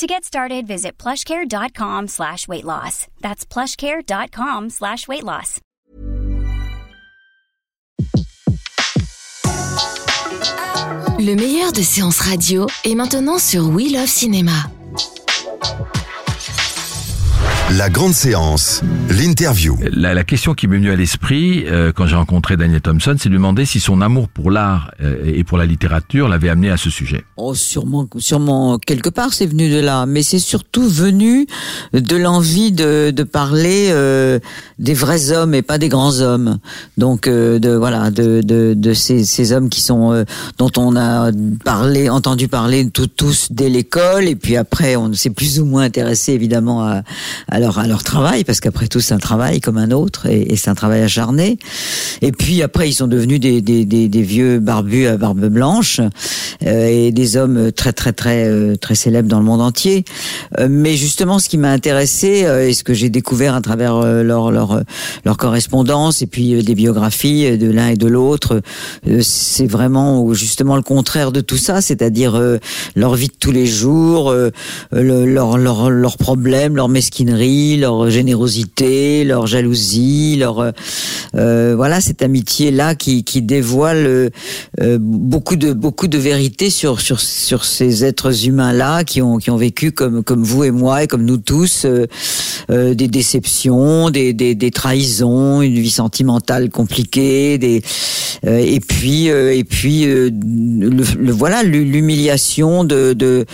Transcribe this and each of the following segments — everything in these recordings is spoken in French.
To get started, visit plushcare.com slash weight loss. That's plushcare.com slash weight loss. Le meilleur de séances radio est maintenant sur We Love Cinéma. La grande séance, l'interview. La, la question qui m'est venue à l'esprit euh, quand j'ai rencontré Daniel Thompson, c'est de lui demander si son amour pour l'art euh, et pour la littérature l'avait amené à ce sujet. Oh, sûrement, sûrement quelque part c'est venu de là, mais c'est surtout venu de l'envie de, de parler euh, des vrais hommes et pas des grands hommes. Donc euh, de voilà de, de, de ces, ces hommes qui sont euh, dont on a parlé, entendu parler tout, tous dès l'école et puis après on s'est plus ou moins intéressé évidemment à, à leur à leur travail parce qu'après tout c'est un travail comme un autre et, c'est un travail acharné. Et puis après ils sont devenus des, vieux barbus à barbe blanche euh, et des hommes très très très euh, très célèbres dans le monde entier. Euh, mais justement ce qui m'a intéressé et ce que j'ai découvert à travers leur leur leur correspondance et puis des biographies de l'un et de l'autre, c'est vraiment justement le contraire de tout ça, c'est-à-dire leur vie de tous les jours, euh, le- leur leurs problèmes, leur mesquinerie, leur générosité, leur jalousie, leur euh, voilà cette amitié là qui qui dévoile euh, euh, beaucoup de beaucoup de vérité sur sur sur ces êtres humains là qui ont qui ont vécu comme comme vous et moi et comme nous tous euh, euh, des déceptions, des, des des trahisons, une vie sentimentale compliquée, des euh, et puis et puis le, le- voilà l'hu- l'humiliation de de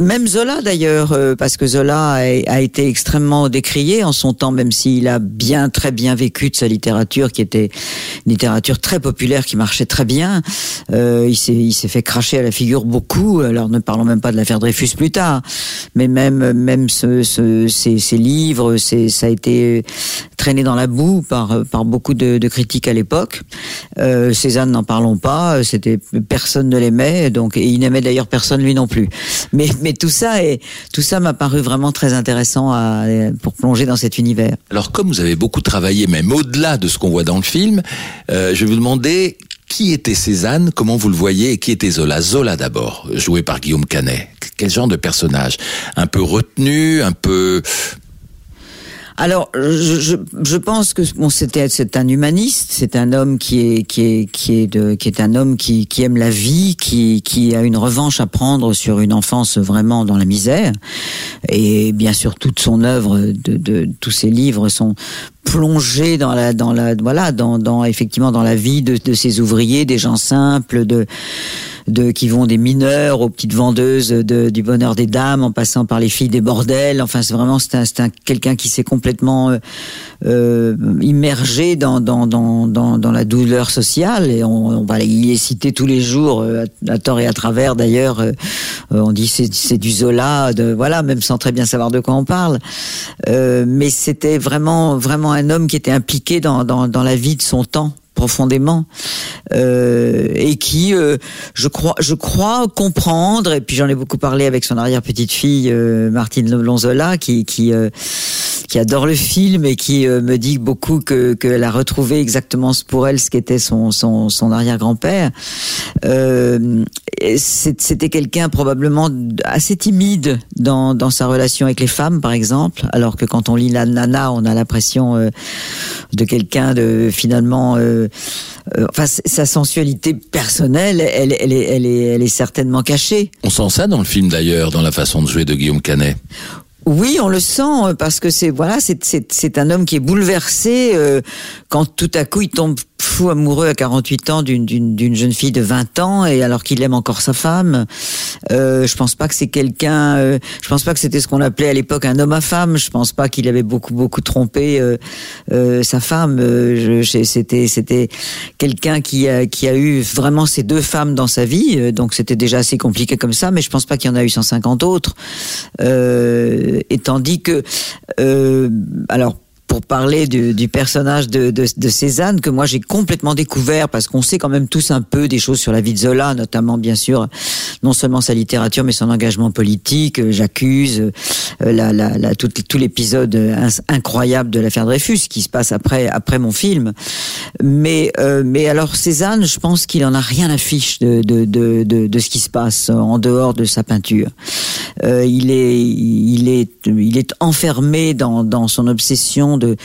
même Zola d'ailleurs parce que Zola a, a été extrêmement décrié en son temps même s'il a bien très bien vécu de sa littérature qui était une littérature très populaire qui marchait très bien. Euh, il s'est fait cracher à la figure beaucoup. Alors ne parlons même pas de l'affaire Dreyfus plus tard. Mais même même ce, ce, ces, ces livres c'est ça a été traîné dans la boue par par beaucoup de, de critiques à l'époque. Euh, Cézanne n'en parlons pas. C'était personne ne l'aimait donc et il n'aimait d'ailleurs personne lui non plus. Mais mais tout ça est tout ça m'a paru vraiment très intéressant à, pour plonger dans cet univers. Alors comme vous avez beaucoup travaillé, même au-delà de ce qu'on voit dans le film, euh, je vais vous demander qui était Cézanne, comment vous le voyez et qui était Zola? Zola d'abord, joué par Guillaume Canet. Quel genre de personnage? Un peu retenu, un peu... Alors, je, je, pense que bon, c'était c'est un humaniste, c'est un homme qui est qui est qui est de qui est un homme qui qui aime la vie, qui qui a une revanche à prendre sur une enfance vraiment dans la misère. Et bien sûr, toute son œuvre, de, de tous ses livres sont plongés dans la dans la voilà dans dans effectivement dans la vie de de ces ouvriers, des gens simples, de de qui vont des mineurs aux petites vendeuses de, du bonheur des dames en passant par les filles des bordels. Enfin c'est vraiment c'est un, un quelqu'un qui s'est complètement euh, euh, immergé dans, dans, dans, dans, dans la douleur sociale. Et on, on va y est cité tous les jours euh, à, à tort et à travers d'ailleurs euh, on dit c'est c'est du Zola de voilà même sans très bien savoir de quoi on parle. Mais c'était vraiment vraiment un homme qui était impliqué dans, dans, dans la vie de son temps profondément euh, et qui euh, je crois je crois comprendre et puis j'en ai beaucoup parlé avec son arrière petite fille euh, Martine Lonzola qui qui adore le film et qui euh, me dit beaucoup que qu'elle a retrouvé exactement pour elle ce qu'était son son son arrière grand père euh, c'était quelqu'un probablement assez timide dans dans sa relation avec les femmes par exemple alors que quand on lit la nana on a l'impression euh, de quelqu'un de finalement euh, euh, enfin sa sensualité personnelle elle, elle, est, elle, est, elle est certainement cachée On sent ça dans le film d'ailleurs, dans la façon de jouer de Guillaume Canet. Oui, on le sent euh, parce que c'est voilà, c'est un homme qui est bouleversé euh, quand tout à coup il tombe fou amoureux à 48 ans d'une jeune fille de 20 ans et alors qu'il aime encore sa femme. Euh, je pense pas que c'est quelqu'un. euh, je pense pas que c'était ce qu'on appelait à l'époque un homme à femme. Je pense pas qu'il avait beaucoup beaucoup trompé euh, euh, sa femme. Euh, c'était c'était quelqu'un qui a qui a eu vraiment ces deux femmes dans sa vie. euh, donc c'était déjà assez compliqué comme ça, mais je pense pas qu'il y en a eu 150 autres. Et tandis que, alors pour parler du, du personnage de, de, de, Cézanne que moi j'ai complètement découvert parce qu'on sait quand même tous un peu des choses sur la vie de Zola, notamment bien sûr non seulement sa littérature mais son engagement politique. Euh, j'accuse euh, la, la, la, tout, tout l'épisode incroyable de l'affaire Dreyfus qui se passe après après mon film. Mais euh, mais alors Cézanne, je pense qu'il en a rien à fiche de de, de, de, de ce qui se passe en dehors de sa peinture. Euh, il est il est il est enfermé dans dans son obsession de,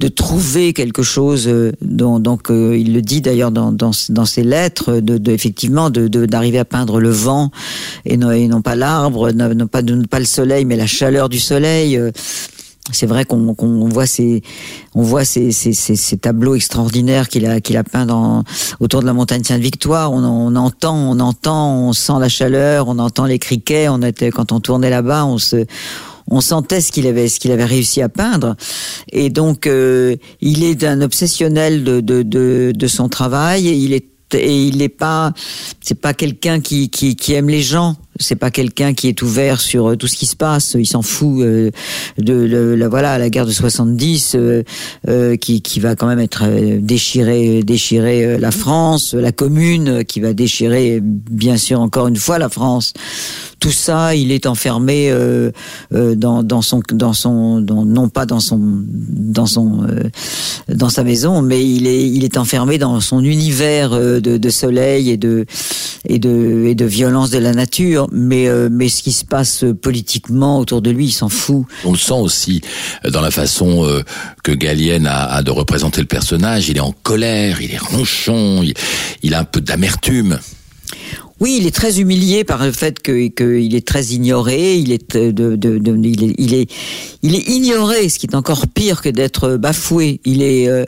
de trouver quelque chose. Euh, dont, donc, euh, il le dit d'ailleurs dans, dans, ses lettres, de, de effectivement, d'arriver à peindre le vent et non, et non pas l'arbre, non, pas, pas le soleil, mais la chaleur du soleil. Euh, c'est vrai qu'on voit ces on voit ces, ces, ces tableaux extraordinaires qu'il a qu'il a peint dans autour de la montagne Sainte-Victoire. On, on, entend, on entend, on sent la chaleur, on entend les criquets. On était quand on tournait là-bas, on se on sentait ce qu'il avait, ce qu'il avait réussi à peindre. Et donc, euh, il est d'un obsessionnel de, de, de, de, son travail. Et il est et il n'est pas, c'est pas quelqu'un qui, qui, qui aime les gens c'est pas quelqu'un qui est ouvert sur euh, tout ce qui se passe. Il s'en fout euh, de, la voilà la guerre de 70 euh, qui, qui va quand même être déchiré déchirer la France, la commune qui va déchirer bien sûr encore une fois la France. Tout ça, il est enfermé dans, dans son dans son non pas dans son dans son dans sa maison, mais il est il est enfermé dans son univers de, de soleil et de et de et de violence de la nature mais euh, mais ce qui se passe politiquement autour de lui, il s'en fout. On le sent aussi euh, dans la façon euh, que Gallienne a, de représenter le personnage. Il est en colère, il est ronchon, il a un peu d'amertume. Oui, il est très humilié par le fait qu'il que est très ignoré. Il est, de, de, de, il est, il est, ignoré, ce qui est encore pire que d'être bafoué. Il est, euh,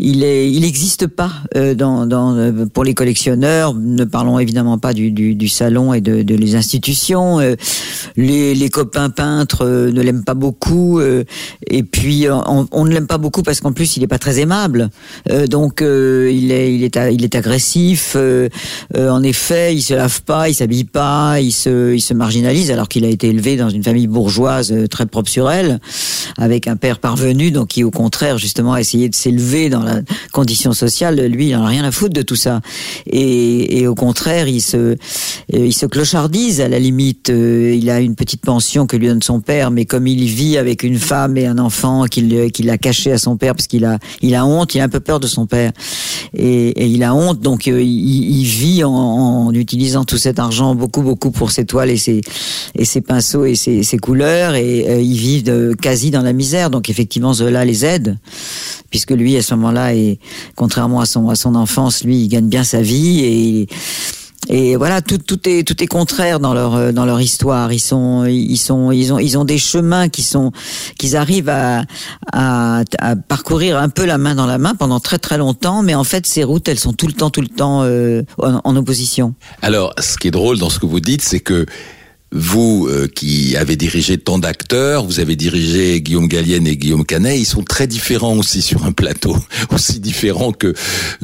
il est, il n'existe pas euh, dans, dans, euh, pour les collectionneurs. Ne parlons évidemment pas du, du, du salon et de, de les institutions. les, les copains peintres ne l'aiment pas beaucoup. et puis on, on ne l'aime pas beaucoup parce qu'en plus il n'est pas très aimable. donc il est, il est, il est agressif. en effet, se lave pas, il s'habille pas, il se, il se marginalise alors qu'il a été élevé dans une famille bourgeoise euh, très propre sur elle, avec un père parvenu, donc qui au contraire justement a essayé de s'élever dans la condition sociale. Lui, il en a rien à foutre de tout ça. Et, au contraire, il se, euh, il se clochardise à la limite. Euh, il a une petite pension que lui donne son père, mais comme il vit avec une femme et un enfant qu'il qu'il a caché à son père parce qu'il a, il a honte, il a un peu peur de son père et, il a honte, donc il, il vit en utilisant utilisant tout cet argent beaucoup beaucoup pour ses toiles et ses et ses pinceaux et ses, ses couleurs. Et euh, ils vivent de, quasi dans la misère. Donc effectivement Zola les aide. Puisque lui à ce moment-là et contrairement à son à son enfance, lui il gagne bien sa vie. Et et voilà, tout, tout est tout est contraire dans leur euh, dans leur histoire. Ils sont ils sont ils ont ils ont des chemins qui sont qu'ils arrivent à, à, parcourir un peu la main dans la main pendant très très longtemps, mais en fait ces routes elles sont tout le temps tout le temps euh, en opposition. Alors, ce qui est drôle dans ce que vous dites, c'est que vous euh, qui avez dirigé tant d'acteurs, vous avez dirigé Guillaume Gallienne et Guillaume Canet, ils sont très différents aussi sur un plateau, aussi différents que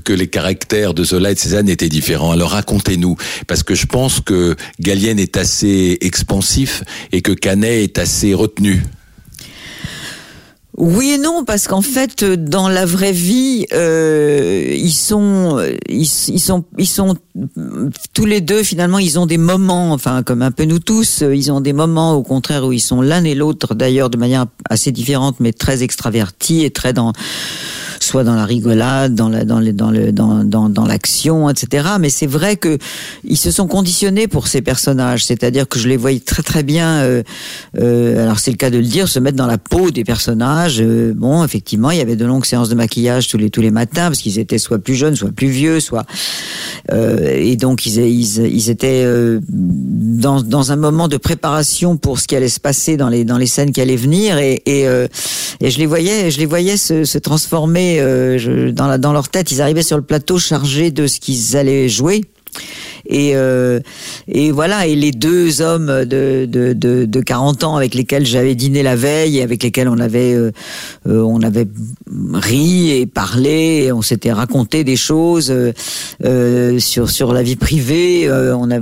que les caractères de Zola et de Cézanne étaient différents. Alors racontez-nous, parce que je pense que Gallienne est assez expansif et que Canet est assez retenu. Oui et non, parce qu'en fait, dans la vraie vie, euh, ils sont, ils, sont, ils sont tous les deux finalement, ils ont des moments, enfin comme un peu nous tous, ils ont des moments au contraire où ils sont l'un et l'autre, d'ailleurs de manière assez différente, mais très extravertis et très dans soit dans la rigolade, dans la, dans le, dans le, dans, dans, dans l'action, etc. Mais c'est vrai que ils se sont conditionnés pour ces personnages. C'est-à-dire que je les voyais très très bien. Euh, euh, alors c'est le cas de le dire, se mettre dans la peau des personnages. Euh, bon, effectivement, il y avait de longues séances de maquillage tous les tous les matins parce qu'ils étaient soit plus jeunes, soit plus vieux, soit euh, et donc ils, ils, ils étaient euh, dans, dans un moment de préparation pour ce qui allait se passer dans les dans les scènes qui allaient venir et et, euh, et je les voyais je les voyais se, transformer euh, dans, la, dans leur tête. Ils arrivaient sur le plateau chargés de ce qu'ils allaient jouer. Et, euh, et voilà, et les deux hommes de, de, de, de 40 ans avec lesquels j'avais dîné la veille et avec lesquels on avait, euh, euh, on avait ri et parlé, et on s'était raconté des choses euh, sur, sur la vie privée. on a,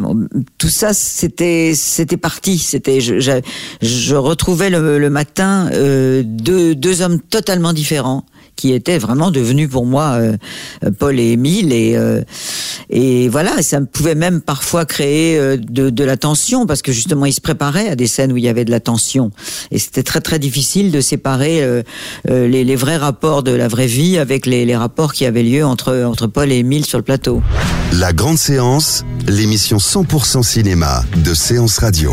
tout ça, c'était c'était parti. C'était je, je, je retrouvais le, le matin deux, deux hommes totalement différents qui étaient vraiment devenus pour moi euh, Paul et Émile et euh, et voilà ça pouvait même parfois créer euh, de, de la tension parce que justement ils se préparaient à des scènes où il y avait de la tension et c'était très très difficile de séparer les, les, vrais rapports de la vraie vie avec les, les rapports qui avaient lieu entre entre Paul et Émile sur le plateau. La grande séance, l'émission 100% cinéma de Séance Radio.